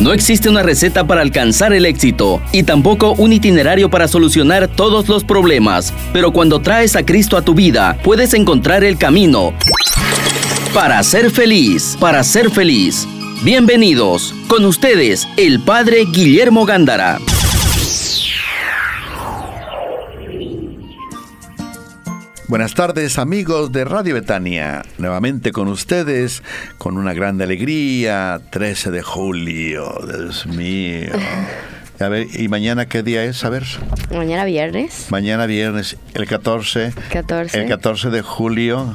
No existe una receta para alcanzar el éxito y tampoco un itinerario para solucionar todos los problemas, pero cuando traes a Cristo a tu vida, puedes encontrar el camino para ser feliz, para ser feliz. Bienvenidos, con ustedes, el Padre Guillermo Gándara. Buenas tardes amigos de Radio Betania, nuevamente con ustedes, con una gran alegría, 13 de julio, Dios mío. A ver, ¿y mañana qué día es? A ver. Mañana viernes. Mañana viernes, el 14. 14. El 14 de julio.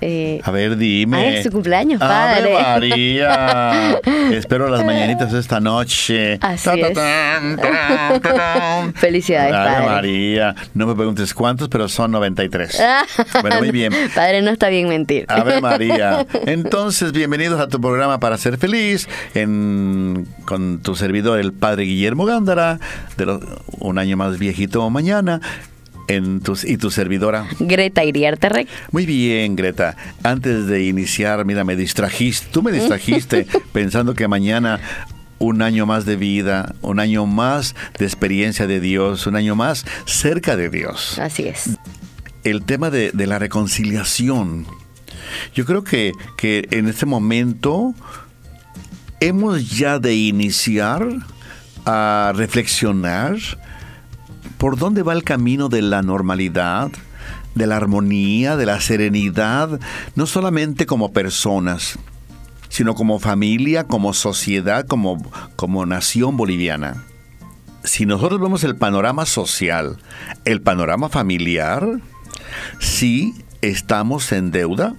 Eh, A ver, dime. Ah, es su cumpleaños, ¡Ave padre. María! Espero las mañanitas esta noche. Así Ta, ta, es. tan, tan. Felicidades, Ave padre. María. No me preguntes cuántos, pero son 93. Bueno, muy bien. Padre, no está bien mentir. Ave María. Entonces, bienvenidos a tu programa para ser feliz en- con tu servidor, el Padre Guillermo Gándara, de los- un año más viejito mañana, en tus, y tu servidora. Greta Iriarte Rec. Muy bien, Greta. Antes de iniciar, mira, me distrajiste. Tú me distrajiste pensando que mañana un año más de vida, un año más de experiencia de Dios, un año más cerca de Dios Así es. el tema de, de la reconciliación. Yo creo que, que en este momento hemos ya de iniciar a reflexionar por dónde va el camino de la normalidad, de la armonía, de la serenidad, no solamente como personas, sino como familia, como sociedad, como, como nación boliviana. Si nosotros vemos el panorama social, el panorama familiar, sí estamos en deuda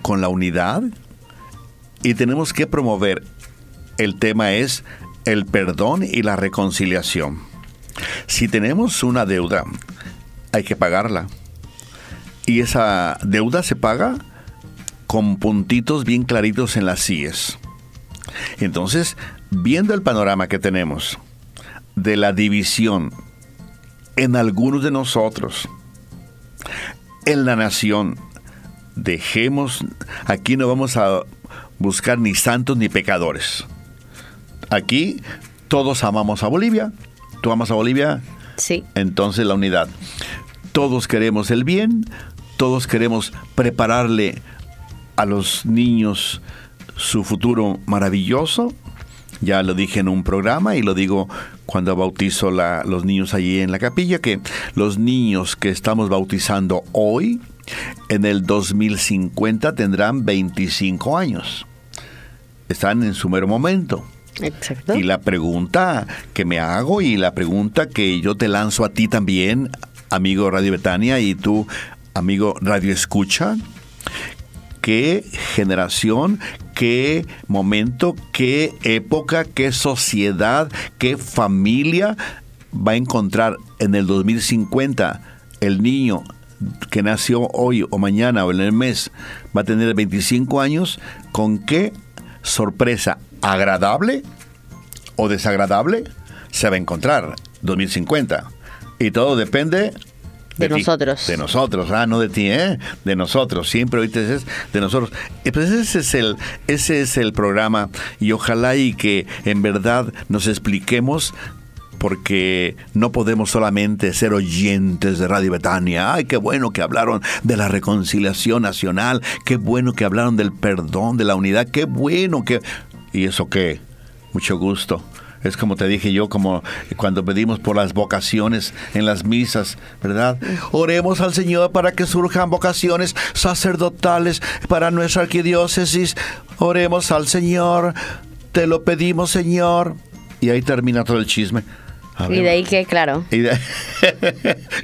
con la unidad y tenemos que promover, el tema es el perdón y la reconciliación. Si tenemos una deuda, hay que pagarla. Y esa deuda se paga con puntitos bien claritos en las CIES. Entonces, viendo el panorama que tenemos de la división en algunos de nosotros, en la nación, dejemos, aquí no vamos a buscar ni santos ni pecadores. Aquí todos amamos a Bolivia. ¿Tú amas a Bolivia? Sí. Entonces la unidad. Todos queremos el bien, todos queremos prepararle a los niños su futuro maravilloso. Ya lo dije en un programa y lo digo cuando bautizo la- los niños allí en la capilla, que los niños que estamos bautizando hoy, en el 2050 tendrán 25 años. Están en su mero momento. Y la pregunta que me hago y la pregunta que yo te lanzo a ti también, amigo Radio Betania, y tú, amigo Radio Escucha, ¿qué generación, qué momento, qué época, qué sociedad, qué familia va a encontrar en el 2050 el niño que nació hoy o mañana o en el mes va a tener 25 años, ¿con qué sorpresa agradable o desagradable se va a encontrar 2050? Y todo depende De nosotros. De nosotros, ah, no de ti, ¿eh? De nosotros. Siempre ahorita es de nosotros. Y pues ese es el, ese es el programa. Y ojalá y que en verdad nos expliquemos porque no podemos solamente ser oyentes de Radio Betania. Ay, qué bueno que hablaron de la reconciliación nacional, qué bueno que hablaron del perdón, de la unidad, qué bueno que... ¿Y eso qué? Mucho gusto. Es como te dije yo, como cuando pedimos por las vocaciones en las misas, ¿verdad? Oremos al Señor para que surjan vocaciones sacerdotales para nuestra arquidiócesis. Oremos al Señor, te lo pedimos, Señor. Y ahí termina todo el chisme. A Y de ahí que, claro, y de-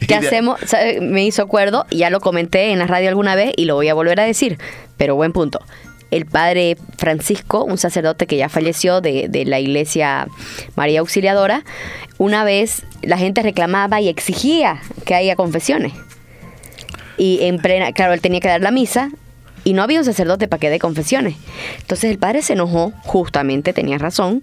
¿qué hacemos? Me hizo acuerdo, y ya lo comenté en la radio alguna vez y lo voy a volver a decir, pero buen punto. El padre Francisco, un sacerdote que ya falleció de, la iglesia María Auxiliadora, una vez la gente reclamaba y exigía que haya confesiones. Y en plena, claro, él tenía que dar la misa y no había un sacerdote para que dé confesiones. Entonces el padre se enojó, justamente tenía razón,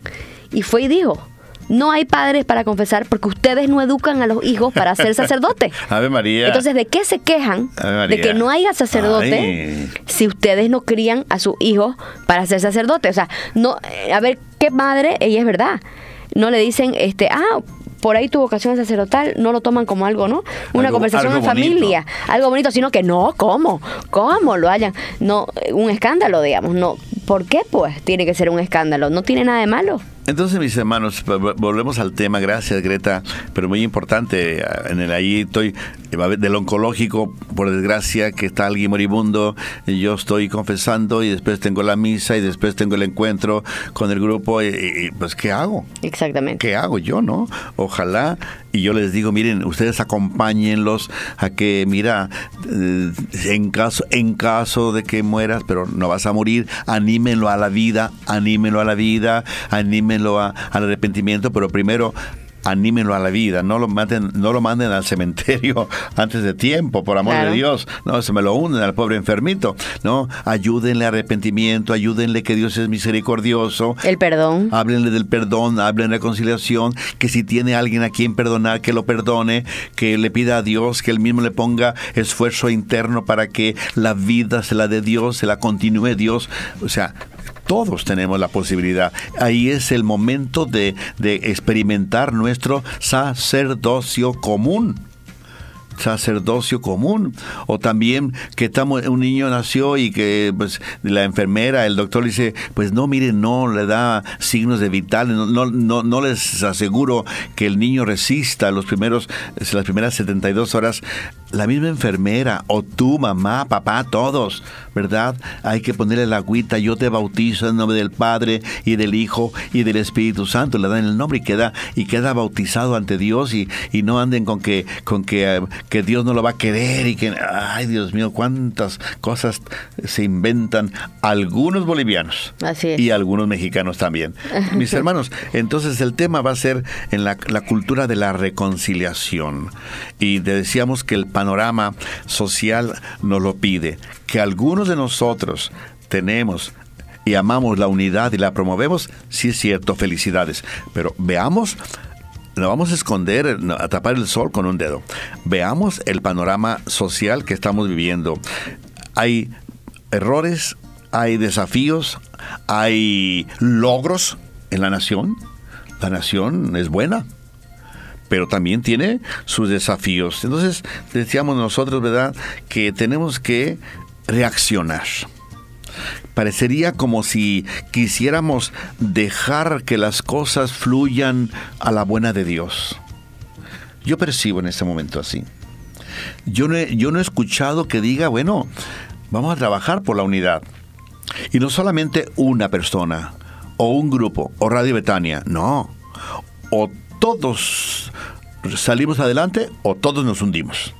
y fue y dijo, no hay padres para confesar porque ustedes no educan a los hijos para ser sacerdotes. Ave María. Entonces, ¿de qué se quejan de que no haya sacerdote Ay. si ustedes no crían a sus hijos para ser sacerdotes? O sea, no, eh, a ver, qué madre, ella es verdad. No le dicen, este, ah, por ahí tu vocación sacerdotal, no lo toman como algo, ¿no? Una Algo- conversación algo en familia, algo bonito, sino que no, ¿cómo? ¿Cómo lo hayan? No, un escándalo, digamos, no. ¿Por qué, pues? Tiene que ser un escándalo, no tiene nada de malo. Entonces, mis hermanos, vo- volvemos al tema, gracias Greta, pero muy importante, ah, en el ahí estoy, va a haber del oncológico, por desgracia, que está alguien moribundo, y yo estoy confesando y después tengo la misa y después tengo el encuentro con el grupo, y- y, pues ¿qué hago? Exactamente. ¿Qué hago yo, no? Ojalá, y yo les digo, miren, ustedes acompáñenlos a que, mira, eh, en caso, en caso de que mueras, pero no vas a morir, anímenlo a la vida, anímenlo a la vida, anímenlo a- al arrepentimiento, pero primero anímenlo a la vida, no lo manden, no lo manden al cementerio antes de tiempo, por amor Claro. de Dios, no, se me lo unen al pobre enfermito, no, ayúdenle a arrepentimiento, ayúdenle que Dios es misericordioso, El perdón. Háblenle del perdón, hablen reconciliación, que si tiene alguien a quien perdonar, que lo perdone, que le pida a Dios, que él mismo le ponga esfuerzo interno para que la vida se la dé Dios, se la continúe Dios. O sea, todos tenemos la posibilidad. Ahí es el momento de, experimentar nuestro sacerdocio común sacerdocio común o también que estamos un niño nació y que pues la enfermera el doctor dice pues no mire no le da signos de vital no no no, no les aseguro que el niño resista los primeros las primeras 72 horas la misma enfermera o tú, mamá, papá, todos, ¿verdad? Hay que ponerle la agüita, yo te bautizo en nombre del Padre y del Hijo y del Espíritu Santo, le dan el nombre y queda, y queda bautizado ante Dios y, y no anden con que, con que, eh, que Dios no lo va a querer y que, ay Dios mío, cuántas cosas se inventan algunos bolivianos Así es. y algunos mexicanos también. Mis hermanos, entonces el tema va a ser en la, la cultura de la reconciliación. Y decíamos que el panorama social nos lo pide, que algunos de nosotros tenemos y amamos la unidad y la promovemos, sí es cierto, felicidades. Pero veamos no vamos a esconder, a tapar el sol con un dedo. Veamos el panorama social que estamos viviendo. Hay errores, hay desafíos, hay logros en la nación. La nación es buena, pero también tiene sus desafíos. Entonces, decíamos nosotros, ¿verdad?, que tenemos que reaccionar parecería como si quisiéramos dejar que las cosas fluyan a la buena de Dios. Yo percibo en este momento así. Yo no, he, yo no he escuchado que diga, bueno, vamos a trabajar por la unidad. Y no solamente una persona, o un grupo, o Radio Betania, no. O todos salimos adelante o todos nos hundimos.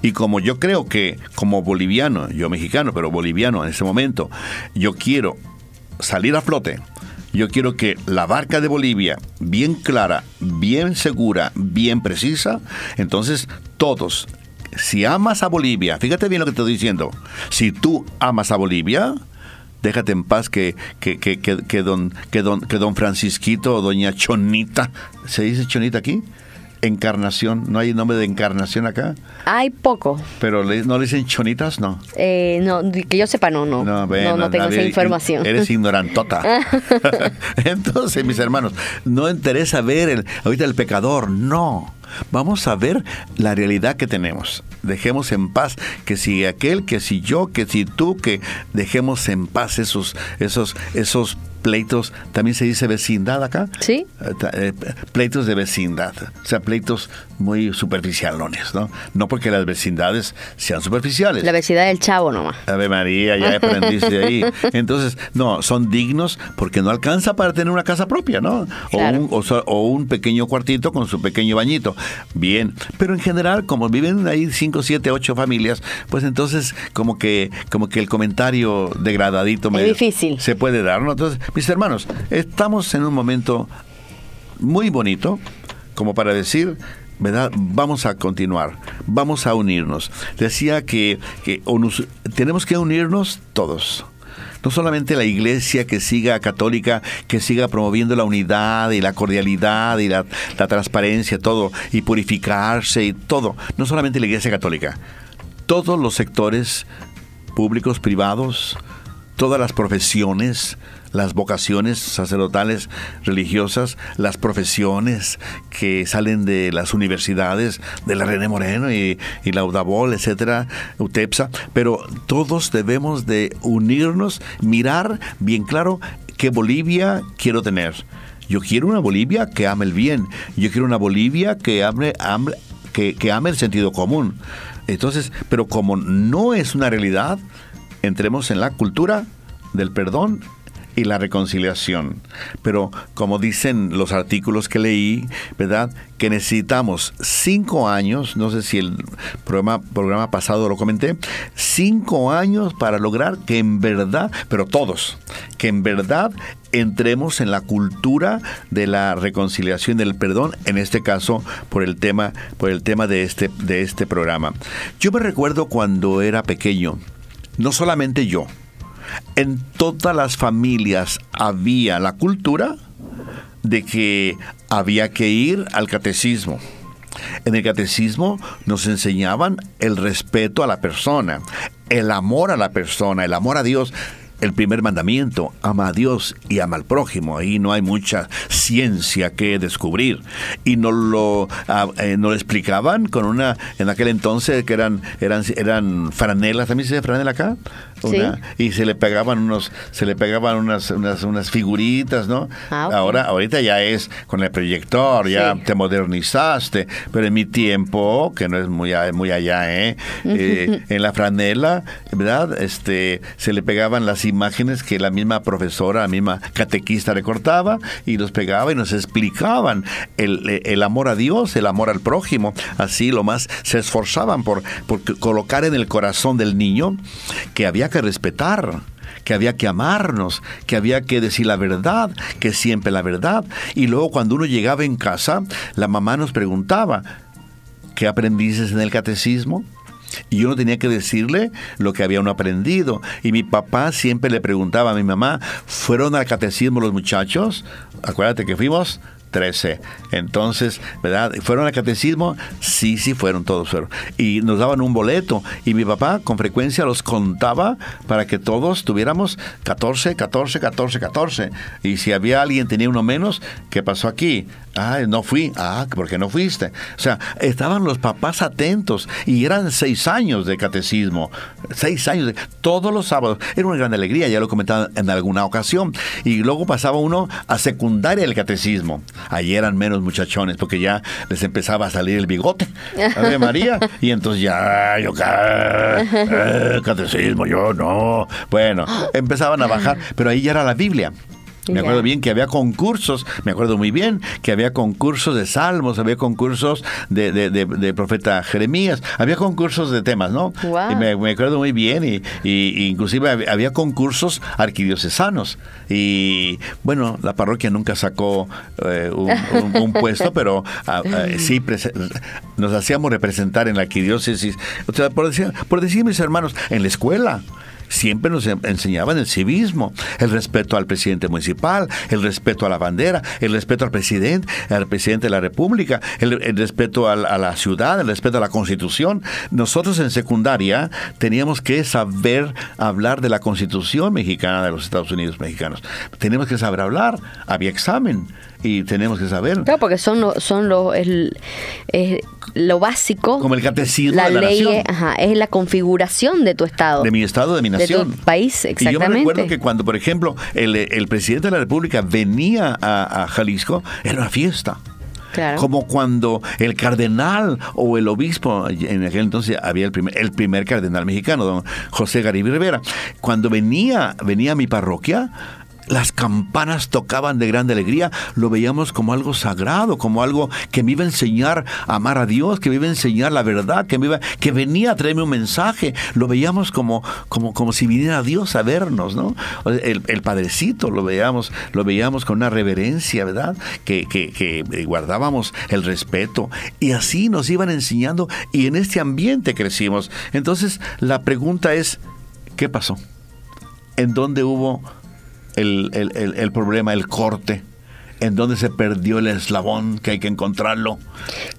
Y como yo creo que como boliviano, yo mexicano, pero boliviano en este momento, yo quiero salir a flote. Yo quiero que la barca de Bolivia, bien clara, bien segura, bien precisa, entonces todos, si amas a Bolivia, fíjate bien lo que te estoy diciendo, si tú amas a Bolivia, déjate en paz que, que, que, que, que don, que, don, que don Francisquito o doña Chonita, ¿se dice Chonita aquí? Encarnación, ¿no hay nombre de encarnación acá? Hay poco. Pero le- no le dicen chonitas, no. Eh, no, que yo sepa, no, no. No, bueno, no, tengo nadie- esa información. Eres ignorantota. Entonces, mis hermanos, no interesa ver el, ahorita el pecador, no. Vamos a ver la realidad que tenemos. Dejemos en paz que si aquel, que si yo, que si tú, que dejemos en paz esos, esos, esos pleitos. También se dice vecindad acá. Sí. Eh, eh, pleitos de vecindad, o sea, pleitos muy superficialones, ¿no? No porque las vecindades sean superficiales. La vecindad del chavo nomás. Ave María, ya aprendiste ahí. Entonces, no, son dignos porque no alcanza para tener una casa propia, ¿no? Claro. O, un, o, o un pequeño cuartito con su pequeño bañito. Bien, pero en general, como viven ahí cinco, siete, ocho familias, pues entonces como que, como que el comentario degradadito Es medio difícil. se puede dar, ¿no? Entonces, mis hermanos, estamos en un momento muy bonito como para decir, ¿verdad? Vamos a continuar, vamos a unirnos. Decía que, que tenemos que unirnos todos. No solamente la iglesia que siga católica, que siga promoviendo la unidad y la cordialidad y la, transparencia, todo, y purificarse y todo. No solamente la iglesia católica, todos los sectores públicos, privados, todas las profesiones, las vocaciones sacerdotales religiosas, las profesiones que salen de las universidades, de la René Moreno y, la Udabol, etcétera, UTEPSA, pero todos debemos de unirnos, mirar bien claro qué Bolivia quiero tener. Yo quiero una Bolivia que ame el bien. Yo quiero una Bolivia que ame, que, que ame el sentido común. Entonces, pero como no es una realidad, entremos en la cultura del perdón y la reconciliación. Pero como dicen los artículos que leí, ¿verdad? Que necesitamos cinco años, no sé si el programa, programa pasado lo comenté, cinco años para lograr que en verdad, pero todos, que en verdad entremos en la cultura de la reconciliación del perdón, en este caso por el tema, por el tema de este, de este programa. Yo me recuerdo cuando era pequeño, no solamente yo, en todas las familias había la cultura de que había que ir al catecismo. En el catecismo nos enseñaban el respeto a la persona, el amor a la persona, el amor a Dios el primer mandamiento, ama a Dios y ama al prójimo. Ahí no hay mucha ciencia que descubrir. Y nos lo, ah, eh, lo explicaban con una, en aquel entonces que eran, eran, eran franelas, ¿también se dice franela acá? Y se le pegaban unos, se le pegaban unas, unas, unas figuritas, ¿no? Ah, Ahora, ahorita ya es con el proyector, ya te modernizaste, pero en mi tiempo, que no es muy, muy allá, ¿eh? eh en la franela, ¿verdad? Este, se le pegaban las imágenes que la misma profesora, la misma catequista recortaba y los pegaba y nos explicaban el, el amor a Dios, el amor al prójimo. Así lo más se esforzaban por, por colocar en el corazón del niño que había que respetar, que había que amarnos, que había que decir la verdad, que siempre la verdad. Y luego cuando uno llegaba en casa, la mamá nos preguntaba, ¿qué aprendiste en el catecismo? Y uno tenía que decirle lo que había uno aprendido. Y mi papá siempre le preguntaba a mi mamá, ¿fueron al catecismo los muchachos? Acuérdate que fuimos 13. Entonces, ¿verdad? ¿Fueron al catecismo? Sí, sí, fueron, todos fueron. Y nos daban un boleto. Y mi papá con frecuencia los contaba para que todos tuviéramos 14, 14, 14, 14. Y si había alguien tenía uno menos, ¿qué pasó aquí? Ah, no fui. Ah, ¿por qué no fuiste? O sea, estaban los papás atentos. Y eran seis años de catecismo. Seis años. De, todos los sábados. Era una gran alegría, ya lo comentaba en alguna ocasión. Y luego pasaba uno a secundaria el catecismo. Allí eran menos muchachones porque ya les empezaba a salir el bigote. Ave María. Y entonces ya, yo, eh, catecismo, yo no. Bueno, empezaban a bajar, pero ahí ya era la Biblia. Me acuerdo bien que había concursos, me acuerdo muy bien que había concursos de salmos, había concursos de, de, profeta Jeremías, había concursos de temas, ¿no? Y me, acuerdo muy bien, y, y, inclusive había concursos arquidiocesanos. Y bueno, la parroquia nunca sacó eh, un, puesto, pero ah, ah, sí nos hacíamos representar en la arquidiócesis. O sea, por decir, por decir mis hermanos, en la escuela siempre nos enseñaban el civismo, el respeto al presidente municipal, el respeto a la bandera, el respeto al presidente, al presidente de la República, el, respeto a, la ciudad, el respeto a la Constitución. Nosotros en secundaria teníamos que saber hablar de la Constitución mexicana de los Estados Unidos mexicanos. Teníamos que saber hablar, había examen y tenemos que saber. Claro, porque son lo, son lo, es, lo básico. Como el catecismo la de la ley nación. Ajá, es la configuración de tu estado. De mi estado, de mi nación. De tu país, exactamente. Y yo me recuerdo que cuando, por ejemplo, el, el presidente de la República venía a, a Jalisco, era una fiesta. Claro. Como cuando el cardenal o el obispo, en aquel entonces había el primer, el primer cardenal mexicano, don José Garibí Rivera, cuando venía, venía a mi parroquia, las campanas tocaban de grande alegría, lo veíamos como algo sagrado, como algo que me iba a enseñar a amar a Dios, que me iba a enseñar la verdad, que, que venía a traerme un mensaje. Lo veíamos como, como, como si viniera Dios a vernos, ¿no? El, el Padrecito lo veíamos, lo veíamos con una reverencia, ¿verdad? Que, que, que guardábamos el respeto. Y así nos iban enseñando y en este ambiente crecimos. Entonces, la pregunta es, ¿qué pasó? ¿En dónde hubo el, el, el, problema, el corte en dónde se perdió el eslabón que hay que encontrarlo.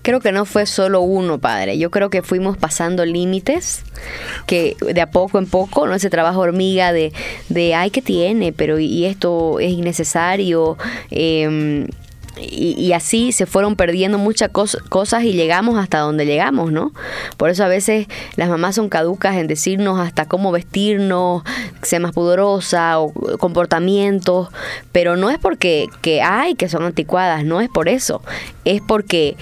Creo que no fue solo uno, padre. Yo creo que fuimos pasando límites, que de a poco en poco, ¿no? Ese trabajo hormiga de, de ay, ¿qué tiene? Pero y esto es innecesario. Eh, y, así se fueron perdiendo muchas cosas y llegamos hasta donde llegamos, ¿no? Por eso a veces las mamás son caducas en decirnos hasta cómo vestirnos, ser más pudorosa o comportamientos, pero no es porque que hay que son anticuadas, no es por eso, es porque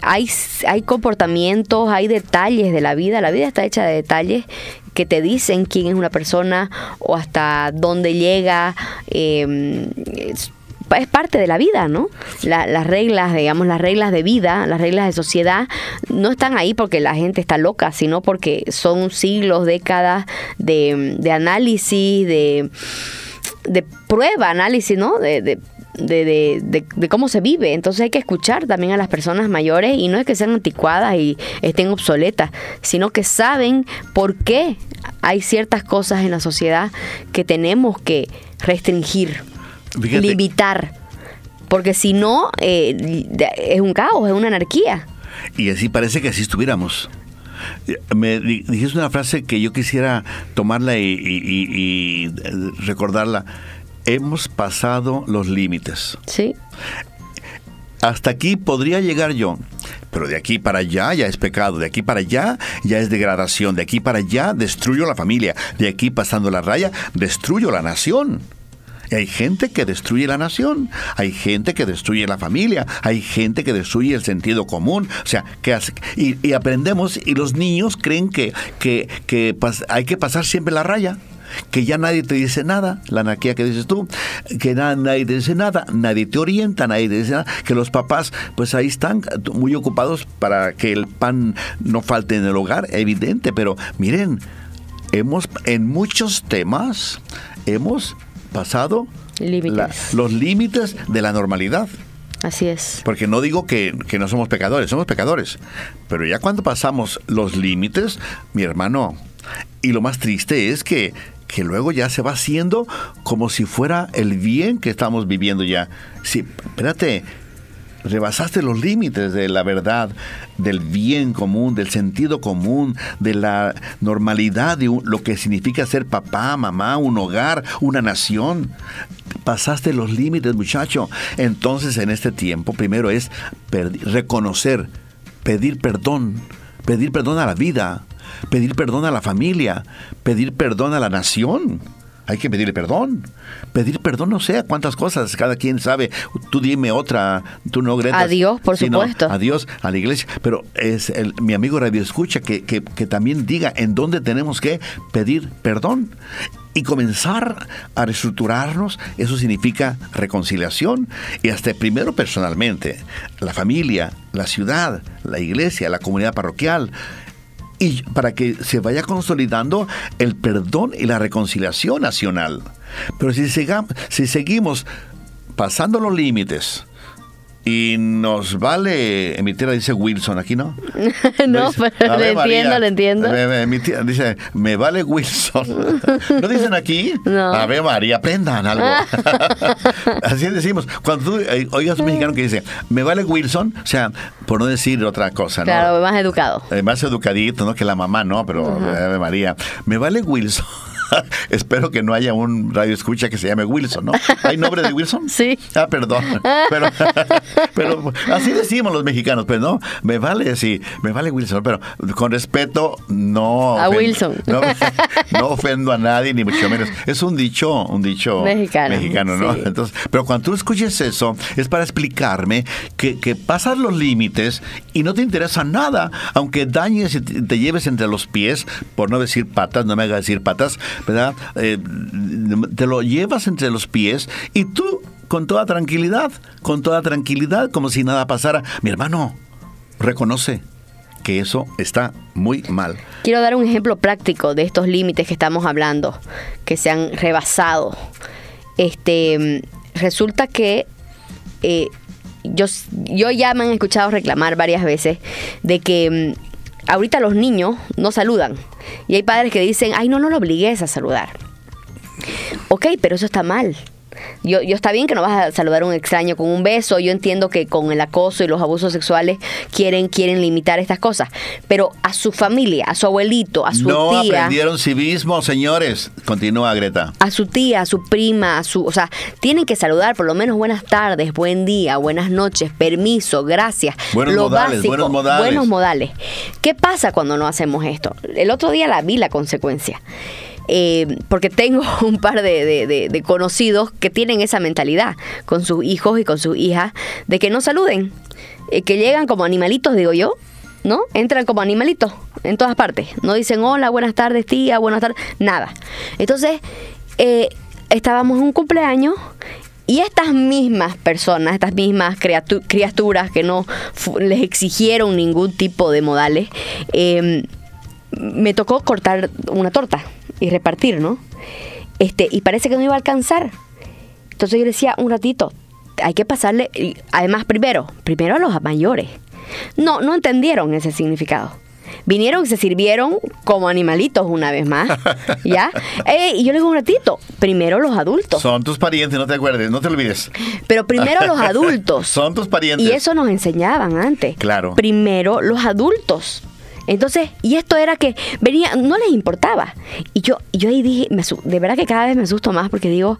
hay, hay comportamientos, hay detalles de la vida, la vida está hecha de detalles que te dicen quién es una persona o hasta dónde llega. Eh, es parte de la vida, ¿no? las reglas, digamos, las reglas de vida, las reglas de sociedad, no están ahí porque la gente está loca, sino porque son siglos, décadas de, de análisis, de, de prueba, análisis, ¿no? De, de, de, de, cómo se vive. Entonces hay que escuchar también a las personas mayores y no es que sean anticuadas y estén obsoletas, sino que saben por qué hay ciertas cosas en la sociedad que tenemos que restringir limitar. Porque si no, eh, es un caos, es una anarquía. Y así parece que así estuviéramos. Me dijiste una frase que yo quisiera tomarla y, recordarla. Hemos pasado los límites. Sí. Hasta aquí podría llegar yo, pero de aquí para allá ya es pecado, de aquí para allá ya es degradación, de aquí para allá destruyo la familia, de aquí pasando la raya destruyo la nación hay gente que destruye la nación, hay gente que destruye la familia, hay gente que destruye el sentido común. O sea, que hace? Y, aprendemos y los niños creen que, que, que hay que pasar siempre la raya que ya nadie te dice nada, la anarquía que dices tú, que nadie te dice nada, nadie te orienta, nadie te dice nada, que los papás pues ahí están muy ocupados para que el pan no falte en el hogar, evidente, pero miren, hemos en muchos temas hemos pasado los límites de la normalidad. Así es. Porque no digo que, no somos pecadores, somos pecadores. Pero ya cuando pasamos los límites, mi hermano, y lo más triste es que, que luego ya se va haciendo como si fuera el bien que estamos viviendo ya. Sí, espérate, rebasaste los límites de la verdad, del bien común, del sentido común, de la normalidad de lo que significa ser papá, mamá, un hogar, una nación. Pasaste los límites, muchacho. Entonces, en este tiempo, primero es reconocer, pedir perdón, pedir perdón a la vida, pedir perdón a la familia, pedir perdón a la nación hay que pedirle perdón. Pedir perdón no sé cuántas cosas, cada quien sabe. Tú dime otra, tú no Greta. A Dios, por supuesto. A Dios, a la iglesia. Pero es el, mi amigo Radio Escucha que, que, que también diga en dónde tenemos que pedir perdón y comenzar a reestructurarnos, eso significa reconciliación y hasta primero personalmente, la familia, la ciudad, la iglesia, la comunidad parroquial, y para que se vaya consolidando el perdón y la reconciliación nacional. Pero si, si seguimos pasando los límites, y nos vale, mi tía dice Wilson, aquí no. no, pero le entiendo, le entiendo. Mi tía dice, me vale Wilson. ¿No dicen aquí? No. A ver, María, aprendan algo. Así decimos. Cuando tú eh, oigas a un mexicano que dice, me vale Wilson, o sea, por no decir otra cosa, ¿no? Claro, más educado. Eh, más educadito, ¿no? Que la mamá, ¿no? Pero, uh María, me vale Wilson. Espero que no haya un radio escucha que se llame Wilson, ¿no? ¿Hay nombre de Wilson? Sí. Ah, perdón. Pero, pero así decimos los mexicanos, pues no, me vale, sí, me vale Wilson, pero con respeto, no. A Wilson. No, ofendo a nadie, ni mucho menos. Es un dicho, un dicho mexicano, ¿no? Entonces, pero cuando tú escuches eso, es para explicarme que, que pasas los límites y no te interesa nada, aunque dañes y te lleves entre los pies, por no decir patas, no me haga decir patas, ¿verdad? Eh, te lo llevas entre los pies y tú con toda tranquilidad, con toda tranquilidad, como si nada pasara. Mi hermano, reconoce que eso está muy mal. Quiero dar un ejemplo práctico de estos límites que estamos hablando, que se han rebasado. Este, resulta que eh, yo, yo ya me han escuchado reclamar varias veces de que mm, ahorita los niños no saludan. Y hay padres que dicen, ay, no, no lo obligues a saludar. Ok, pero eso está mal. Yo, yo está bien que no vas a saludar a un extraño con un beso. Yo entiendo que con el acoso y los abusos sexuales quieren, quieren limitar estas cosas. Pero a su familia, a su abuelito, a su no tía. aprendieron civismo, señores. Continúa, Greta. A su tía, a su prima, a su. O sea, tienen que saludar por lo menos buenas tardes, buen día, buenas noches, permiso, gracias. Buenos lo modales, básico, buenos modales. buenos modales. ¿Qué pasa cuando no hacemos esto? El otro día la vi la consecuencia. Eh, porque tengo un par de, conocidos que tienen esa mentalidad con sus hijos y con sus hijas de que no saluden, eh, que llegan como animalitos, digo yo, ¿no? Entran como animalitos en todas partes. No dicen hola, buenas tardes, tía, buenas tardes, nada. Entonces, eh, estábamos en un cumpleaños y estas mismas personas, estas mismas criatu- criaturas que no les exigieron ningún tipo de modales, eh, me tocó cortar una torta y repartir, ¿no? Este, y parece que no iba a alcanzar. Entonces yo le decía, un ratito, hay que pasarle, además primero, primero a los mayores. No, no entendieron ese significado. Vinieron y se sirvieron como animalitos una vez más, ¿ya? Eh, y yo le digo un ratito, primero los adultos. Son tus parientes, no te acuerdes, no te olvides. Pero primero los adultos. Son tus parientes. Y eso nos enseñaban antes. Claro. Primero los adultos. Entonces, y esto era que venía, no les importaba. Y yo, yo ahí dije, me de verdad que cada vez me asusto más porque digo,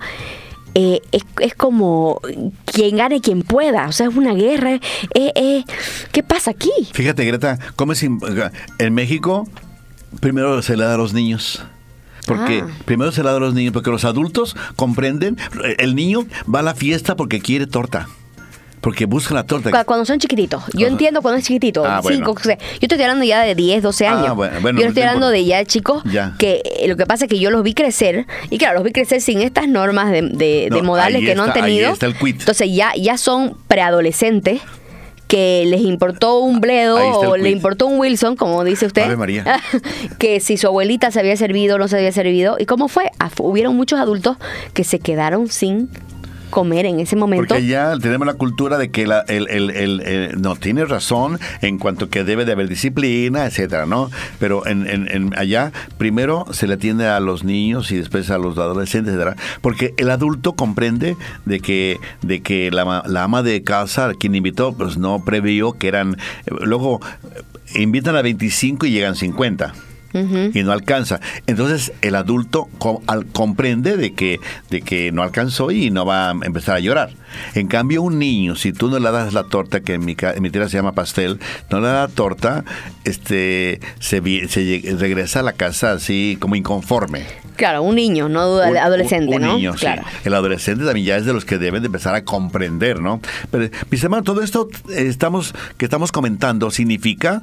eh, es, es como quien gane quien pueda. O sea, es una guerra. eh, eh, ¿Qué pasa aquí? Fíjate, Greta, ¿cómo es en México? Primero se le da a los niños. Porque Ah. primero se le da a los niños, porque los adultos comprenden. El niño va a la fiesta porque quiere torta. Porque busca la torta. Cu- Cuando son chiquititos. Yo Ajá. entiendo cuando es chiquitito. Ah, bueno. cinco, seis. Yo estoy hablando ya de 10, 12 Ah, años. bueno, bueno, yo no estoy no hablando de ya chicos Ya. que eh, lo que pasa es que yo los vi crecer. Y claro, los vi crecer sin estas normas de, de- de No, modales ahí que no han está- ahí tenido. está el quid. Entonces ya, ya son preadolescentes que les importó un bledo Ahí está el o le importó un Wilson, como dice usted. Ave María. que si su abuelita se había servido o no se había servido. ¿Y cómo fue? Ah, fu- Hubieron muchos adultos que se quedaron sin comer en ese momento. Porque ya tenemos la cultura de que la- el, el- el- no tiene razón en cuanto que debe de haber disciplina, etcétera, ¿no? Pero en, en- en allá primero se le atiende a los niños y después a los adolescentes, etcétera, porque el adulto comprende de que de que la, la ama de casa, quien invitó, pues no previó que eran eh, luego invitan a 25 y llegan 50 y no alcanza. Entonces el adulto al- comprende de que, de que no alcanzó y no va a empezar a llorar. En cambio, un niño, si tú no le das la torta, que en mi, ca- en mi tierra se llama pastel, no le das la torta, este, se, regresa a la casa así como inconforme. Claro, un niño, no duda, Un- adolescente, un ¿no? niño, sí. claro. El adolescente también ya es de los que deben de empezar a comprender, ¿no? Pero, mis hermanos, todo esto eh, estamos, que estamos comentando significa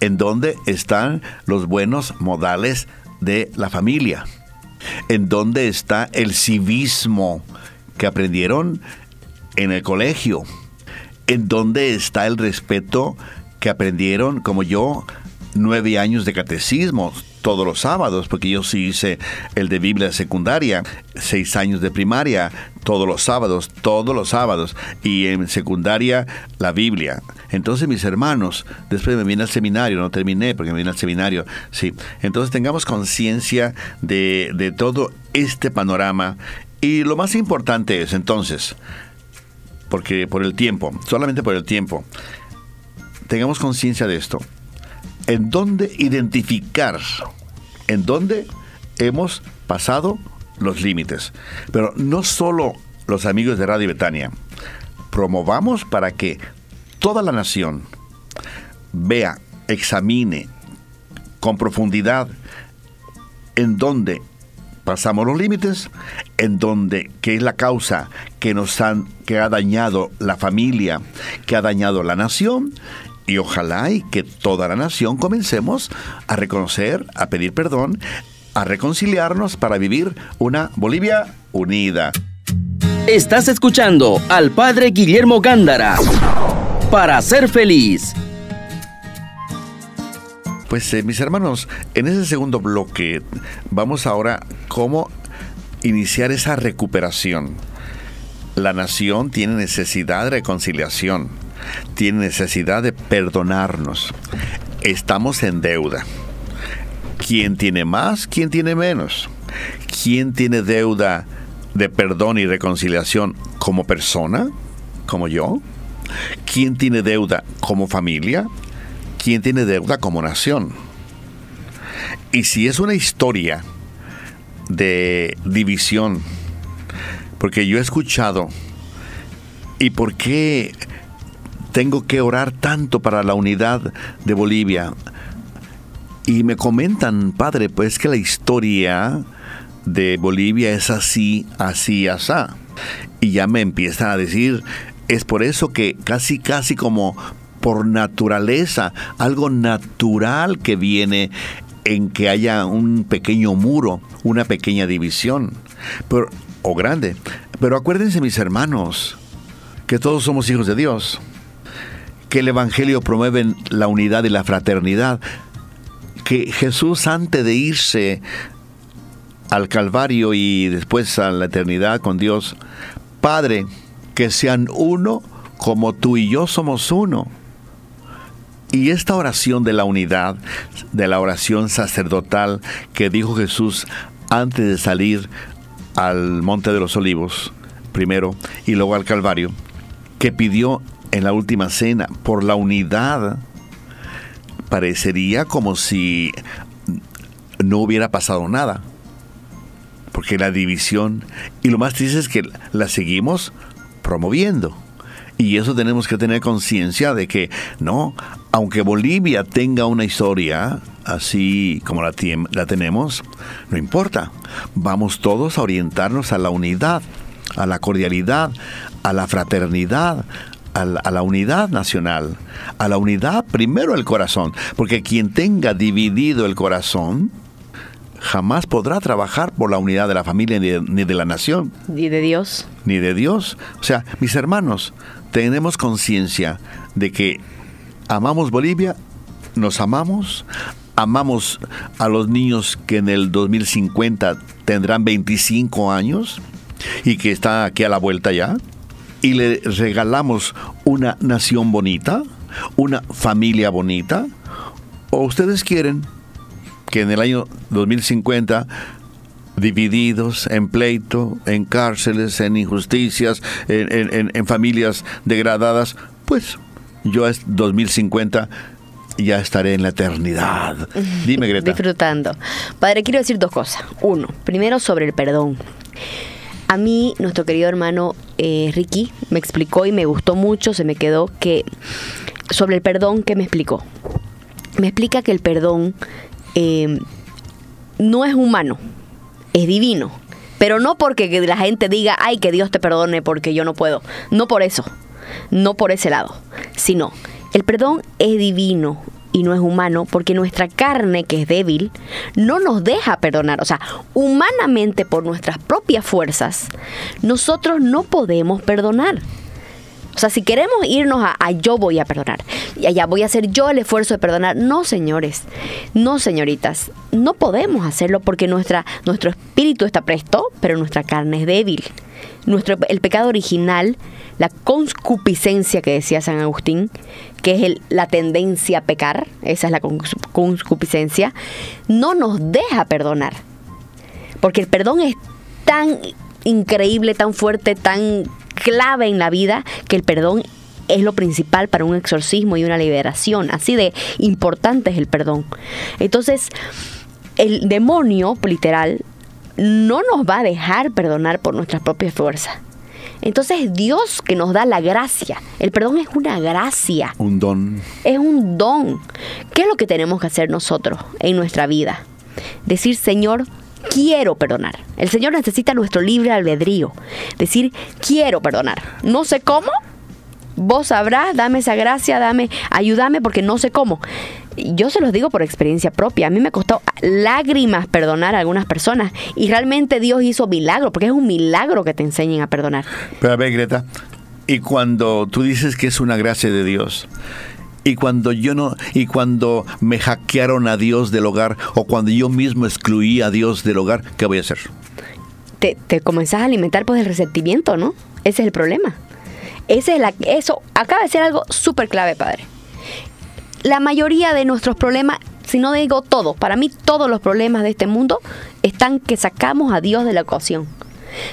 en dónde están los buenos modales de la familia. En dónde está el civismo que aprendieron en el colegio. En dónde está el respeto que aprendieron, como yo, nueve años de catecismo todos los sábados, porque yo sí hice el de Biblia secundaria, seis años de primaria, todos los sábados, todos los sábados, y en secundaria la Biblia. Entonces mis hermanos, después me vine al seminario, no terminé porque me vine al seminario, sí. Entonces tengamos conciencia de, de todo este panorama. Y lo más importante es entonces, porque por el tiempo, solamente por el tiempo, tengamos conciencia de esto. ¿En dónde identificar? ¿En dónde hemos pasado los límites? Pero no solo los amigos de Radio Betania. Promovamos para que toda la nación vea, examine con profundidad en dónde pasamos los límites, en donde qué es la causa que nos han que ha dañado la familia, que ha dañado la nación y ojalá y que toda la nación comencemos a reconocer, a pedir perdón, a reconciliarnos para vivir una Bolivia unida. Estás escuchando al Padre Guillermo Gándara. Para ser feliz. Pues eh, mis hermanos, en ese segundo bloque vamos ahora cómo iniciar esa recuperación. La nación tiene necesidad de reconciliación, tiene necesidad de perdonarnos. Estamos en deuda. ¿Quién tiene más? ¿Quién tiene menos? ¿Quién tiene deuda de perdón y reconciliación como persona, como yo? ¿Quién tiene deuda como familia? ¿Quién tiene deuda como nación? Y si es una historia de división, porque yo he escuchado, ¿y por qué tengo que orar tanto para la unidad de Bolivia? Y me comentan, padre, pues que la historia de Bolivia es así, así, asá. Y ya me empiezan a decir, es por eso que casi, casi como por naturaleza, algo natural que viene en que haya un pequeño muro, una pequeña división, o grande. Pero acuérdense mis hermanos, que todos somos hijos de Dios, que el Evangelio promueve la unidad y la fraternidad, que Jesús antes de irse al Calvario y después a la eternidad con Dios, Padre, que sean uno como tú y yo somos uno. Y esta oración de la unidad, de la oración sacerdotal que dijo Jesús antes de salir al Monte de los Olivos, primero, y luego al Calvario, que pidió en la última cena por la unidad, parecería como si no hubiera pasado nada. Porque la división, y lo más triste es que la seguimos promoviendo. Y eso tenemos que tener conciencia de que, no, aunque Bolivia tenga una historia así como la, la tenemos, no importa. Vamos todos a orientarnos a la unidad, a la cordialidad, a la fraternidad, a la, a la, unidad nacional, a la unidad primero el corazón, porque quien tenga dividido el corazón jamás podrá trabajar por la unidad de la familia ni de, ni de la nación. Ni de Dios. Ni de Dios. O sea, mis hermanos, tenemos conciencia de que amamos Bolivia, nos amamos, amamos a los niños que en el 2050 tendrán 25 años y que están aquí a la vuelta ya, y le regalamos una nación bonita, una familia bonita, o ustedes quieren que en el año 2050 divididos en pleito, en cárceles, en injusticias, en, en, en familias degradadas, pues yo es 2050 ya estaré en la eternidad. Dime, Greta. Disfrutando. Padre, quiero decir dos cosas. Uno, primero sobre el perdón. A mí, nuestro querido hermano eh, Ricky me explicó y me gustó mucho, se me quedó que sobre el perdón que me explicó. Me explica que el perdón eh, no es humano, es divino. Pero no porque la gente diga, ay, que Dios te perdone porque yo no puedo. No por eso, no por ese lado, sino el perdón es divino y no es humano porque nuestra carne, que es débil, no nos deja perdonar. O sea, humanamente por nuestras propias fuerzas, nosotros no podemos perdonar. O sea, si queremos irnos a, yo voy a perdonar y allá voy a hacer yo el esfuerzo de perdonar, no señores, no señoritas, no podemos hacerlo porque nuestra, nuestro espíritu está presto, pero nuestra carne es débil. Nuestro, el pecado original, la conscupiscencia que decía San Agustín, que es el, la tendencia a pecar, esa es la conscupiscencia, no nos deja perdonar. Porque el perdón es tan increíble, tan fuerte, tan clave en la vida que el perdón es lo principal para un exorcismo y una liberación. Así de importante es el perdón. Entonces, el demonio, literal, no nos va a dejar perdonar por nuestras propias fuerzas. Entonces Dios que nos da la gracia. El perdón es una gracia. Un don. Es un don. ¿Qué es lo que tenemos que hacer nosotros en nuestra vida? Decir, Señor, quiero perdonar. El Señor necesita nuestro libre albedrío. Decir, quiero perdonar. No sé cómo. Vos sabrás, dame esa gracia, dame, ayúdame porque no sé cómo. Yo se los digo por experiencia propia. A mí me costó lágrimas perdonar a algunas personas y realmente Dios hizo milagro, porque es un milagro que te enseñen a perdonar. Pero a ver, Greta, y cuando tú dices que es una gracia de Dios, y cuando yo no y cuando me hackearon a Dios del hogar o cuando yo mismo excluí a Dios del hogar, ¿qué voy a hacer? Te, te comenzás a alimentar pues el resentimiento, ¿no? Ese es el problema. Ese es la, eso acaba de ser algo súper clave, padre. La mayoría de nuestros problemas, si no digo todos, para mí todos los problemas de este mundo están que sacamos a Dios de la ecuación.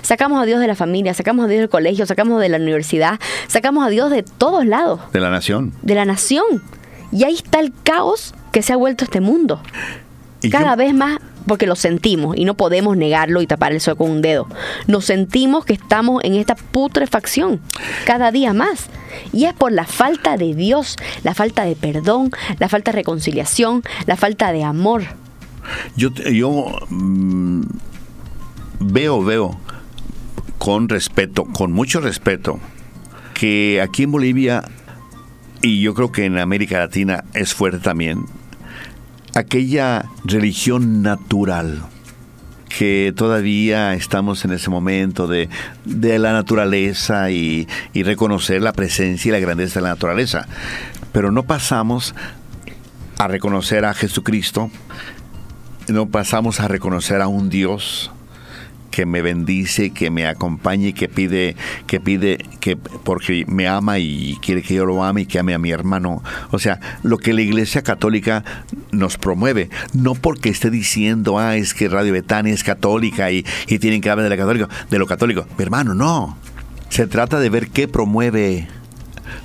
Sacamos a Dios de la familia, sacamos a Dios del colegio, sacamos de la universidad, sacamos a Dios de todos lados. De la nación. De la nación. Y ahí está el caos que se ha vuelto este mundo. Cada vez más porque lo sentimos y no podemos negarlo y tapar el sol con un dedo. Nos sentimos que estamos en esta putrefacción cada día más. Y es por la falta de Dios, la falta de perdón, la falta de reconciliación, la falta de amor. Yo, yo mm, veo, veo con respeto, con mucho respeto, que aquí en Bolivia, y yo creo que en América Latina es fuerte también, aquella religión natural que todavía estamos en ese momento de, la naturaleza y, y, reconocer la presencia y la grandeza de la naturaleza. Pero no pasamos a reconocer a Jesucristo, no pasamos a reconocer a un Dios que me bendice, que me acompañe, que pide, que pide, que porque me ama y quiere que yo lo ame y que ame a mi hermano. O sea, lo que la Iglesia Católica nos promueve, no porque esté diciendo, ah, es que Radio Betania es católica y, y tienen que hablar de, la católica, de lo católico. Mi hermano, no. Se trata de ver qué promueve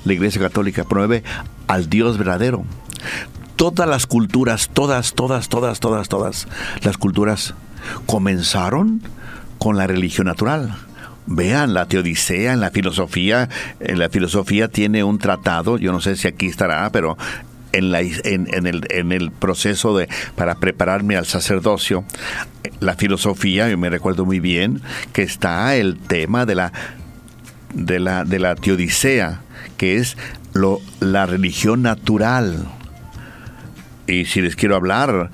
la Iglesia Católica, promueve al Dios verdadero. Todas las culturas, todas, todas, todas, todas, todas las culturas comenzaron con la religión natural. Vean la teodicea en la filosofía. En la filosofía tiene un tratado, yo no sé si aquí estará, pero en, la, en, el, en, el, proceso de para prepararme al sacerdocio, la filosofía, yo me recuerdo muy bien que está el tema de la de la, de la teodicea, que es lo, la religión natural. Y si les quiero hablar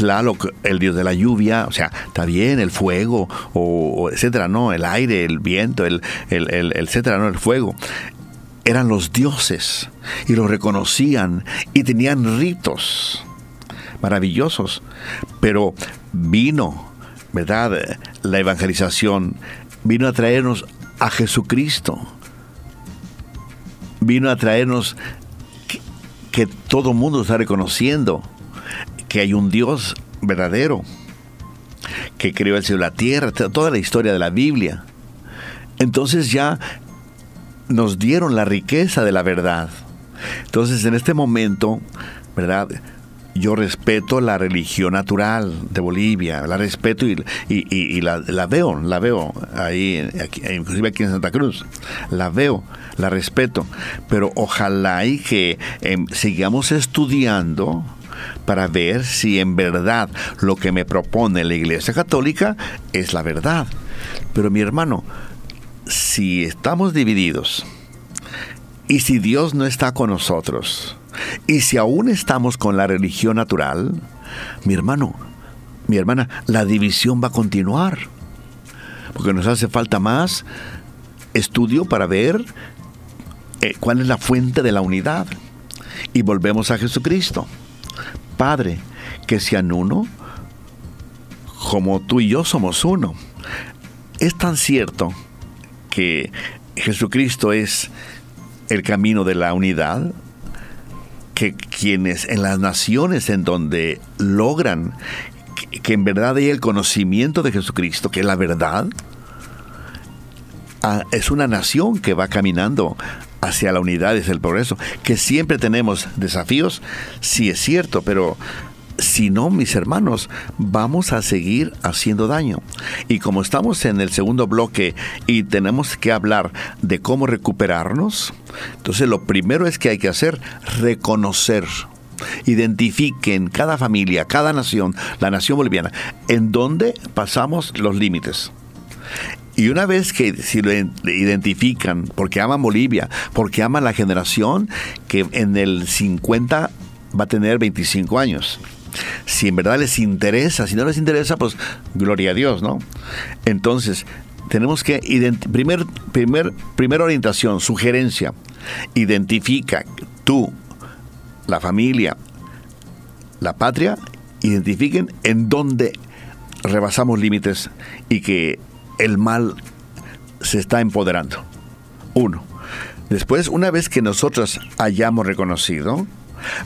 Tlaloc, el dios de la lluvia, o sea, está bien, el fuego, o, etcétera, no, el aire, el viento, el, etcétera, no, el fuego. Eran los dioses y los reconocían y tenían ritos maravillosos. Pero vino, ¿verdad? La evangelización vino a traernos a Jesucristo. Vino a traernos que, que todo mundo está reconociendo que hay un Dios verdadero, que creó el cielo y la tierra, toda la historia de la Biblia. Entonces ya nos dieron la riqueza de la verdad. Entonces en este momento, ¿verdad? Yo respeto la religión natural de Bolivia, la respeto y, la, veo, la veo ahí, inclusive aquí en Santa Cruz, la veo, la respeto, pero ojalá y que em, sigamos estudiando, para ver si en verdad lo que me propone la Iglesia Católica es la verdad. Pero mi hermano, si estamos divididos y si Dios no está con nosotros y si aún estamos con la religión natural, mi hermano, mi hermana, la división va a continuar. Porque nos hace falta más estudio para ver eh, cuál es la fuente de la unidad. Y volvemos a Jesucristo. Padre, que sean uno, como tú y yo somos uno. Es tan cierto que Jesucristo es el camino de la unidad, que quienes en las naciones en donde logran que, en verdad hay el conocimiento de Jesucristo, que es la verdad, ah, es una nación que va caminando hacia la unidad, hacia el progreso. Que siempre tenemos desafíos, sí es cierto, pero si no, mis hermanos, vamos a seguir haciendo daño. Y como estamos en el segundo bloque y tenemos que hablar de cómo recuperarnos, entonces lo primero es que hay que hacer, reconocer. Identifiquen cada familia, cada nación, la nación boliviana, en dónde pasamos los límites. Y una vez que si lo identifican, porque aman Bolivia, porque aman la generación que en el 50 va a tener 25 años. Si en verdad les interesa, si no les interesa, pues gloria a Dios, ¿no? Entonces, tenemos que primer, primer, primera orientación, sugerencia, identifica tú, la familia, la patria, identifiquen en dónde rebasamos límites y que el mal se está empoderando. Uno. Después, una vez que nosotros hayamos reconocido,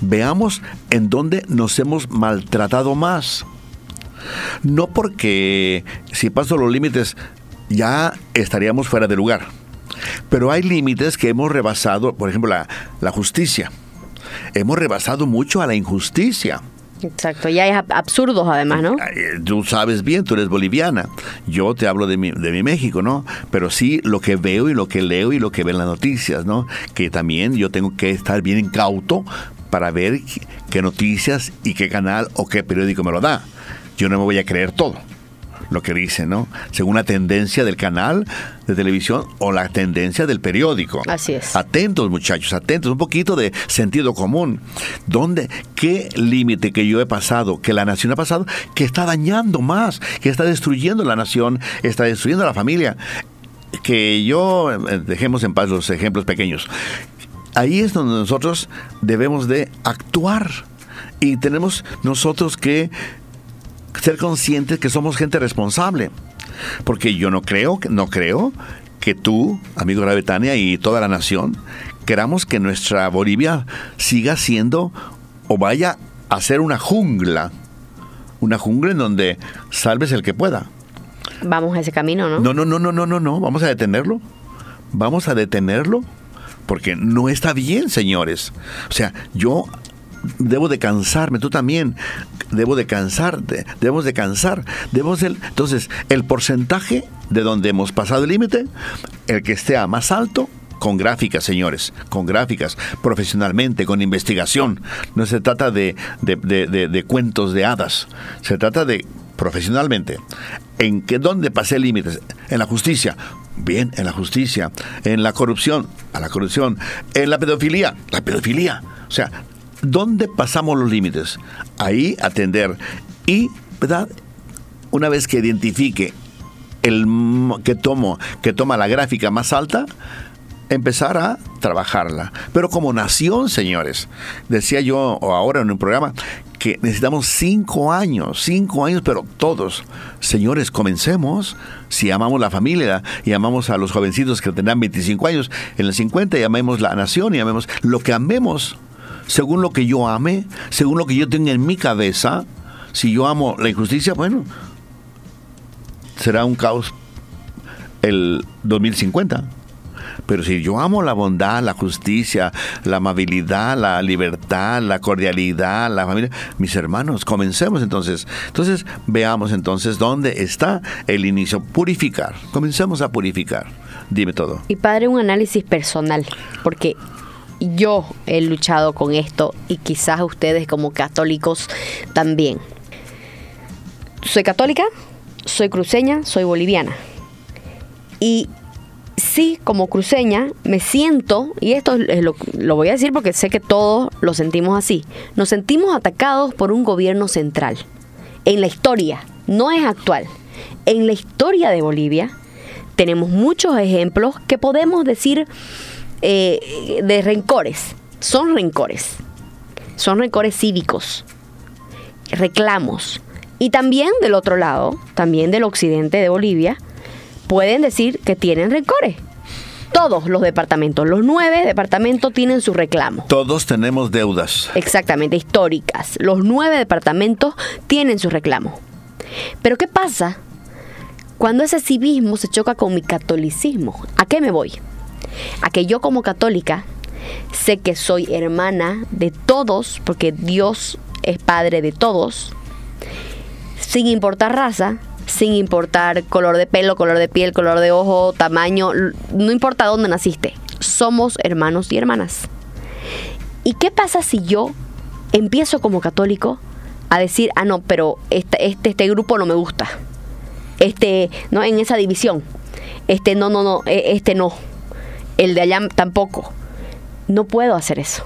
veamos en dónde nos hemos maltratado más. No porque si paso los límites ya estaríamos fuera de lugar. Pero hay límites que hemos rebasado, por ejemplo, la, la justicia. Hemos rebasado mucho a la injusticia. Exacto, y hay absurdos además, ¿no? Tú sabes bien, tú eres boliviana. Yo te hablo de mi, de mi México, ¿no? Pero sí lo que veo y lo que leo y lo que ven las noticias, ¿no? Que también yo tengo que estar bien incauto para ver qué noticias y qué canal o qué periódico me lo da. Yo no me voy a creer todo lo que dice, ¿no? Según la tendencia del canal de televisión o la tendencia del periódico. Así es. Atentos, muchachos, atentos, un poquito de sentido común. ¿Dónde, qué límite que yo he pasado, que la nación ha pasado, que está dañando más, que está destruyendo la nación, está destruyendo la familia? Que yo, eh, dejemos en paz los ejemplos pequeños. Ahí es donde nosotros debemos de actuar y tenemos nosotros que ser conscientes que somos gente responsable. Porque yo no creo, no creo que tú, amigo de la Betania y toda la nación, queramos que nuestra Bolivia siga siendo o vaya a ser una jungla. Una jungla en donde salves el que pueda. Vamos a ese camino, ¿no? No, no, no, no, no, no, no. Vamos a detenerlo. Vamos a detenerlo. Porque no está bien, señores. O sea, yo debo de cansarme, tú también, debo de cansarte, debemos de cansar, debemos de, entonces el porcentaje de donde hemos pasado el límite, el que esté a más alto, con gráficas, señores, con gráficas, profesionalmente, con investigación. No se trata de, de, cuentos de hadas, se trata de profesionalmente. ¿En qué dónde pasé límites? En la justicia. Bien, en la justicia. En la corrupción, a la corrupción. En la pedofilia, la pedofilia. O sea, ¿Dónde pasamos los límites? Ahí atender. Y, ¿verdad? Una vez que identifique el que tomo, que toma la gráfica más alta, empezar a trabajarla. Pero como nación, señores, decía yo ahora en un programa que necesitamos cinco años, cinco años, pero todos, señores, comencemos. Si amamos la familia y amamos a los jovencitos que tendrán 25 años, en los 50 llamemos la nación y amemos lo que amemos según lo que yo ame, según lo que yo tenga en mi cabeza. Si yo amo la injusticia, bueno, será un caos el 2050. Pero si yo amo la bondad, la justicia, la amabilidad, la libertad, la cordialidad, la familia, mis hermanos, comencemos entonces. Entonces, veamos entonces dónde está el inicio. Purificar. Comencemos a purificar. Dime todo. Y padre, un análisis personal, porque yo he luchado con esto y quizás ustedes como católicos también. Soy católica, soy cruceña, soy boliviana. Y sí, como cruceña, me siento, y esto lo, voy a decir porque sé que todos lo sentimos así, nos sentimos atacados por un gobierno central. En la historia, no es actual, en la historia de Bolivia tenemos muchos ejemplos que podemos decir eh, de rencores. Son rencores. Son rencores cívicos. Reclamos. Y también del otro lado, también del occidente de Bolivia, pueden decir que tienen rencores. Todos los departamentos, los nueve departamentos tienen su reclamo. Todos tenemos deudas. Exactamente, históricas. Los nueve departamentos tienen su reclamo. Pero ¿qué pasa cuando ese civismo se choca con mi catolicismo? ¿A qué me voy? A que yo como católica sé que soy hermana de todos, porque Dios es padre de todos, sin importar raza, sin importar color de pelo, color de piel, color de ojo, tamaño, no importa dónde naciste, somos hermanos y hermanas. ¿Y qué pasa si yo empiezo como católico a decir, ah, no, pero este, este, este grupo no me gusta? Este, no, en esa división. Este, no, no, no, e, este no el de allá tampoco. No puedo hacer eso.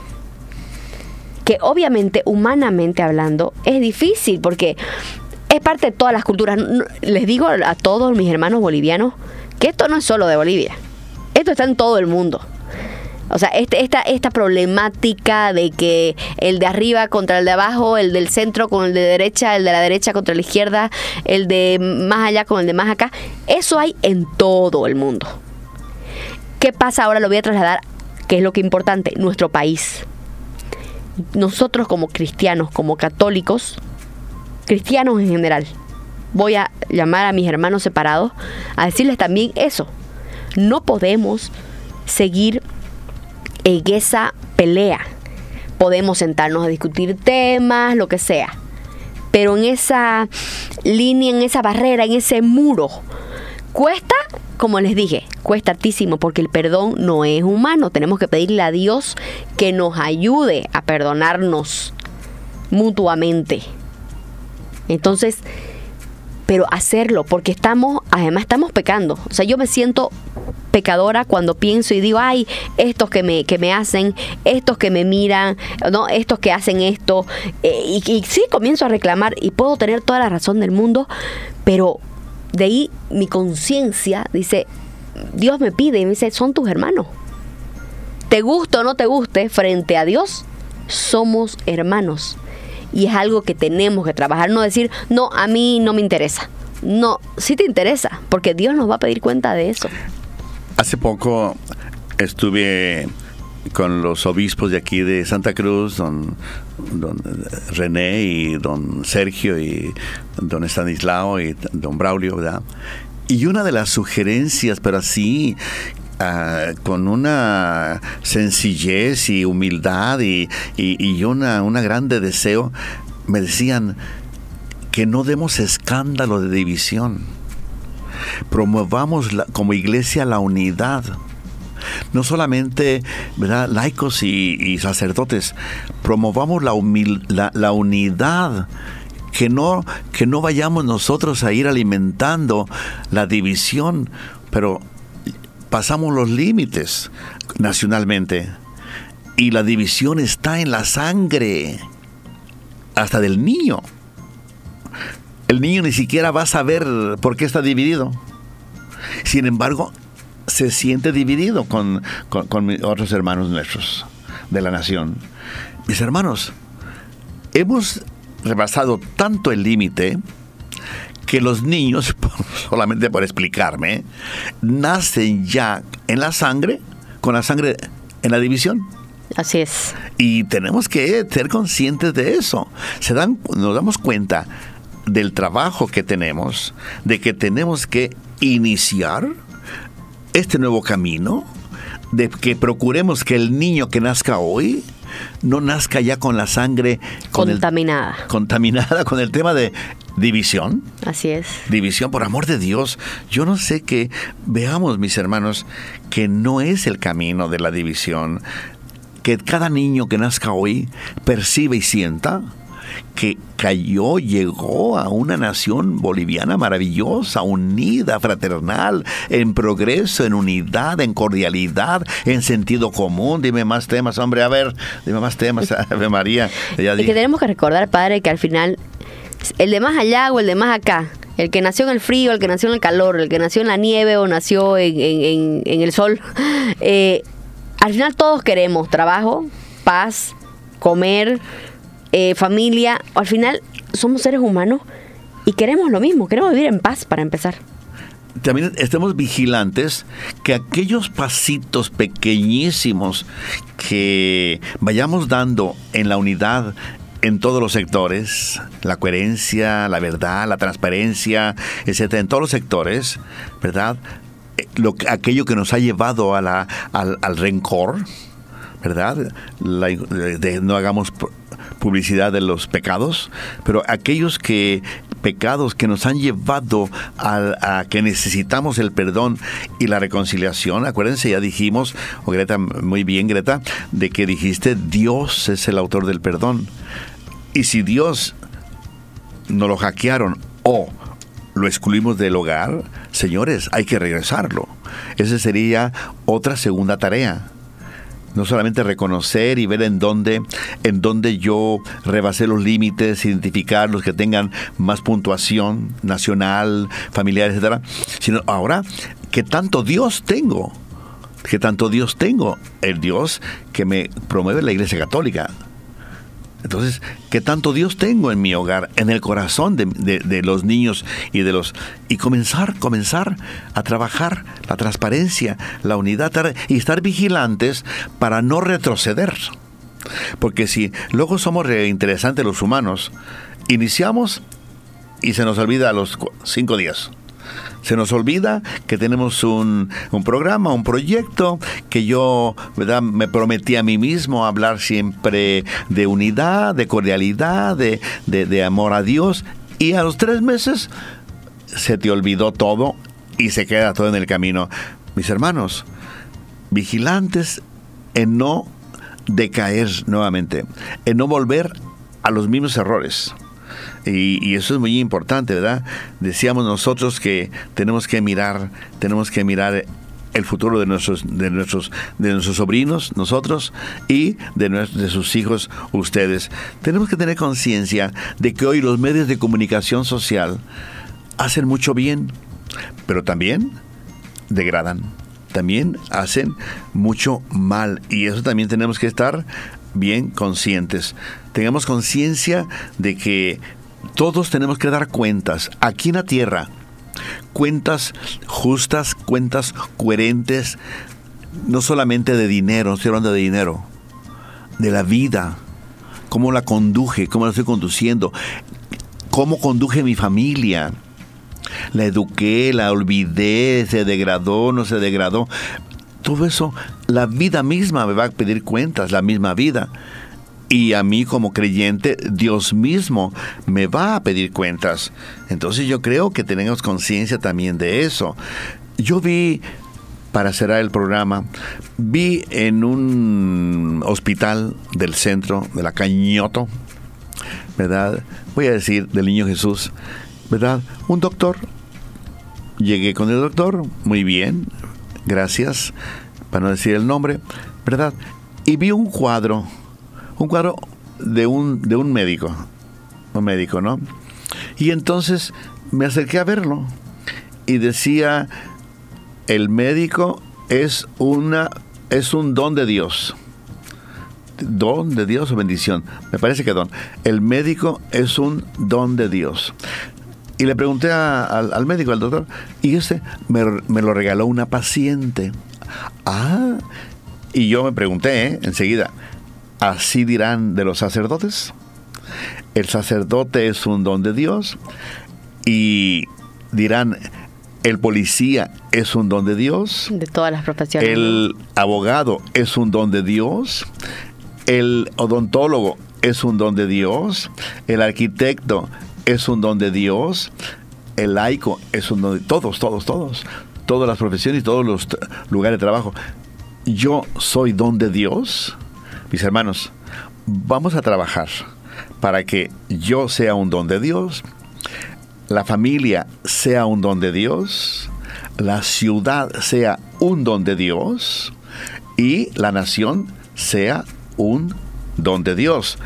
Que obviamente, humanamente hablando, es difícil porque es parte de todas las culturas. Les digo a todos mis hermanos bolivianos que esto no es solo de Bolivia. Esto está en todo el mundo. O sea, este, esta, esta problemática de que el de arriba contra el de abajo, el del centro con el de derecha, el de la derecha contra la izquierda, el de más allá con el de más acá, eso hay en todo el mundo. ¿Qué pasa ahora? Lo voy a trasladar, que es lo que es importante, nuestro país. Nosotros como cristianos, como católicos, cristianos en general, voy a llamar a mis hermanos separados a decirles también eso. No podemos seguir en esa pelea. Podemos sentarnos a discutir temas, lo que sea. Pero en esa línea, en esa barrera, en ese muro, cuesta, como les dije, cuesta altísimo porque el perdón no es humano. Tenemos que pedirle a Dios que nos ayude a perdonarnos mutuamente. Entonces, pero hacerlo, porque estamos, además estamos pecando. O sea, yo me siento pecadora cuando pienso y digo, ay, estos que me, que me hacen, estos que me miran, no, estos que hacen esto. Eh, y, y sí, comienzo a reclamar y puedo tener toda la razón del mundo, pero de ahí mi conciencia dice, Dios me pide y me dice, son tus hermanos. Te guste o no te guste, frente a Dios, somos hermanos y es algo que tenemos que trabajar, no decir, no, a mí no me interesa. No, sí te interesa, porque Dios nos va a pedir cuenta de eso. Hace poco estuve con los obispos de aquí de Santa Cruz, don, don René y don Sergio y don Estanislao y don Braulio, ¿verdad? Y una de las sugerencias, pero así, Uh, con una sencillez y humildad y, y, una, una, grande deseo, me decían que no demos escándalo de división. Promovamos la, como iglesia la unidad. No solamente ¿verdad? laicos y, sacerdotes, promovamos la, la unidad que no, que no vayamos nosotros a ir alimentando la división, pero pasamos los límites nacionalmente y la división está en la sangre, hasta del niño. El niño ni siquiera va a saber por qué está dividido. Sin embargo, se siente dividido con, con, con otros hermanos nuestros de la nación. Mis hermanos, hemos rebasado tanto el límite que los niños, solamente por explicarme, nacen ya en la sangre, con la sangre en la división. Así es. Y tenemos que ser conscientes de eso. Se dan, nos damos cuenta del trabajo que tenemos, de que tenemos que iniciar este nuevo camino, de que procuremos que el niño que nazca hoy no nazca ya con la sangre con contaminada. El, contaminada con el tema de división. Así es. División, por amor de Dios. Yo no sé que veamos, mis hermanos, que no es el camino de la división. Que cada niño que nazca hoy percibe y sienta que cayó, llegó a una nación boliviana maravillosa, unida, fraternal, en progreso, en unidad, en cordialidad, en sentido común. Dime más temas, hombre, a ver, dime más temas, Ave María. Ya y que tenemos que recordar, Padre, que al final el de más allá o el de más acá, el que nació en el frío, el que nació en el calor, el que nació en la nieve o nació en, en, en el sol, eh, al final todos queremos trabajo, paz, comer, eh, familia. Al final somos seres humanos y queremos lo mismo, queremos vivir en paz para empezar también estemos vigilantes que aquellos pasitos pequeñísimos que vayamos dando en la unidad, en todos los sectores, la coherencia, la verdad, la transparencia, etcétera, en todos los sectores, ¿verdad? Eh, lo, aquello que nos ha llevado a la, al, al rencor, ¿verdad? La, de, no hagamos publicidad de los pecados, pero aquellos que pecados que nos han llevado a, a, que necesitamos el perdón y la reconciliación. Acuérdense, ya dijimos, Greta, muy bien Greta, de que dijiste Dios es el autor del perdón. Y si Dios no lo hackearon o lo excluimos del hogar, señores, hay que regresarlo. Esa sería otra segunda tarea no solamente reconocer y ver en dónde, en dónde yo rebasé los límites, identificar los que tengan más puntuación nacional, familiar, etcétera, sino ahora qué tanto Dios tengo, qué tanto Dios tengo, el Dios que me promueve la Iglesia Católica, entonces, ¿qué tanto Dios tengo en mi hogar, en el corazón de, los niños y de los... Y comenzar, comenzar a trabajar la transparencia, la unidad y estar vigilantes para no retroceder. Porque si luego somos interesantes los humanos, iniciamos y se nos olvida a los cinco días. Se nos olvida que tenemos un, un, programa, un proyecto, que yo ¿verdad? me prometí a mí mismo hablar siempre de unidad, de cordialidad, de, de, de amor a Dios. Y a los tres meses se te olvidó todo y se queda todo en el camino. Mis hermanos, vigilantes en no decaer nuevamente, en no volver a los mismos errores. Y, eso es muy importante, ¿verdad? Decíamos nosotros que tenemos que mirar, tenemos que mirar el futuro de nuestros, de nuestros, de nuestros sobrinos, nosotros, y de, de sus hijos, ustedes. Tenemos que tener conciencia de que hoy los medios de comunicación social hacen mucho bien, pero también degradan, también hacen mucho mal. Y eso también tenemos que estar bien conscientes. Tengamos conciencia de que todos tenemos que dar cuentas aquí en la tierra. Cuentas justas, cuentas coherentes, no solamente de dinero, no estoy hablando de dinero, de la vida, cómo la conduje, cómo la estoy conduciendo, cómo conduje mi familia. La eduqué, la olvidé, se degradó, no se degradó. Todo eso, la vida misma me va a pedir cuentas, la misma vida y a mí como creyente, Dios mismo me va a pedir cuentas. Entonces yo creo que tenemos conciencia también de eso. Yo vi, para cerrar el programa, vi en un hospital del centro de la Cañoto, ¿verdad? Voy a decir del niño Jesús, ¿verdad? Un doctor. Llegué con el doctor, muy bien, gracias, para no decir el nombre, ¿verdad? Y vi un cuadro un cuadro de un, de un médico, un médico, ¿no? Y entonces me acerqué a verlo y decía, el médico es una es un don de Dios. Don de Dios o bendición. Me parece que don. El médico es un don de Dios. Y le pregunté al, médico, al doctor, y ese me, me, lo regaló una paciente. Ah, y yo me pregunté ¿eh? enseguida, Así dirán de los sacerdotes. El sacerdote es un don de Dios y dirán, el policía es un don de Dios. De todas las profesiones. El abogado es un don de Dios. El odontólogo es un don de Dios. El arquitecto es un don de Dios. El laico es un don de todos, todos, todos. Todas las profesiones y todos los lugares de trabajo. Yo soy don de Dios mis hermanos, vamos a trabajar para que yo sea un don de Dios, la familia sea un don de Dios, la ciudad sea un don de Dios y la nación sea un don de Dios.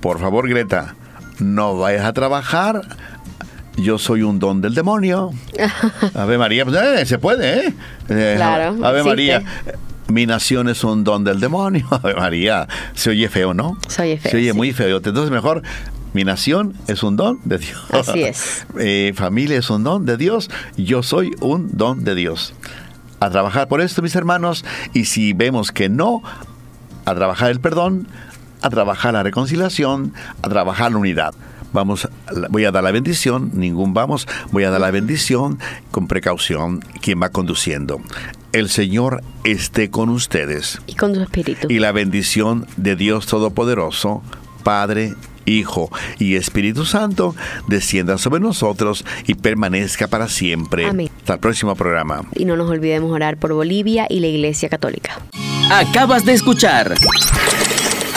Por favor, Greta, no vayas a trabajar. Yo soy un don del demonio. Ave María, pues, eh, se puede, ¿eh? eh claro. Ave María mi nación es un don del demonio. María, se oye feo, ¿no? Se oye feo. Se oye muy feo. Entonces mejor, mi nación es un don de Dios. Así es. Eh, familia es un don de Dios. Yo soy un don de Dios. A trabajar por esto, mis hermanos. Y si vemos que no, a trabajar el perdón, a trabajar la reconciliación, a trabajar la unidad vamos, voy a dar la bendición, ningún vamos, voy a dar la bendición con precaución, quien va conduciendo. El Señor esté con ustedes. Y con su espíritu. Y la bendición de Dios Todopoderoso, Padre, Hijo y Espíritu Santo descienda sobre nosotros y permanezca para siempre. Amén. Hasta el próximo programa. Y no nos olvidemos orar por Bolivia y la Iglesia Católica. Acabas de escuchar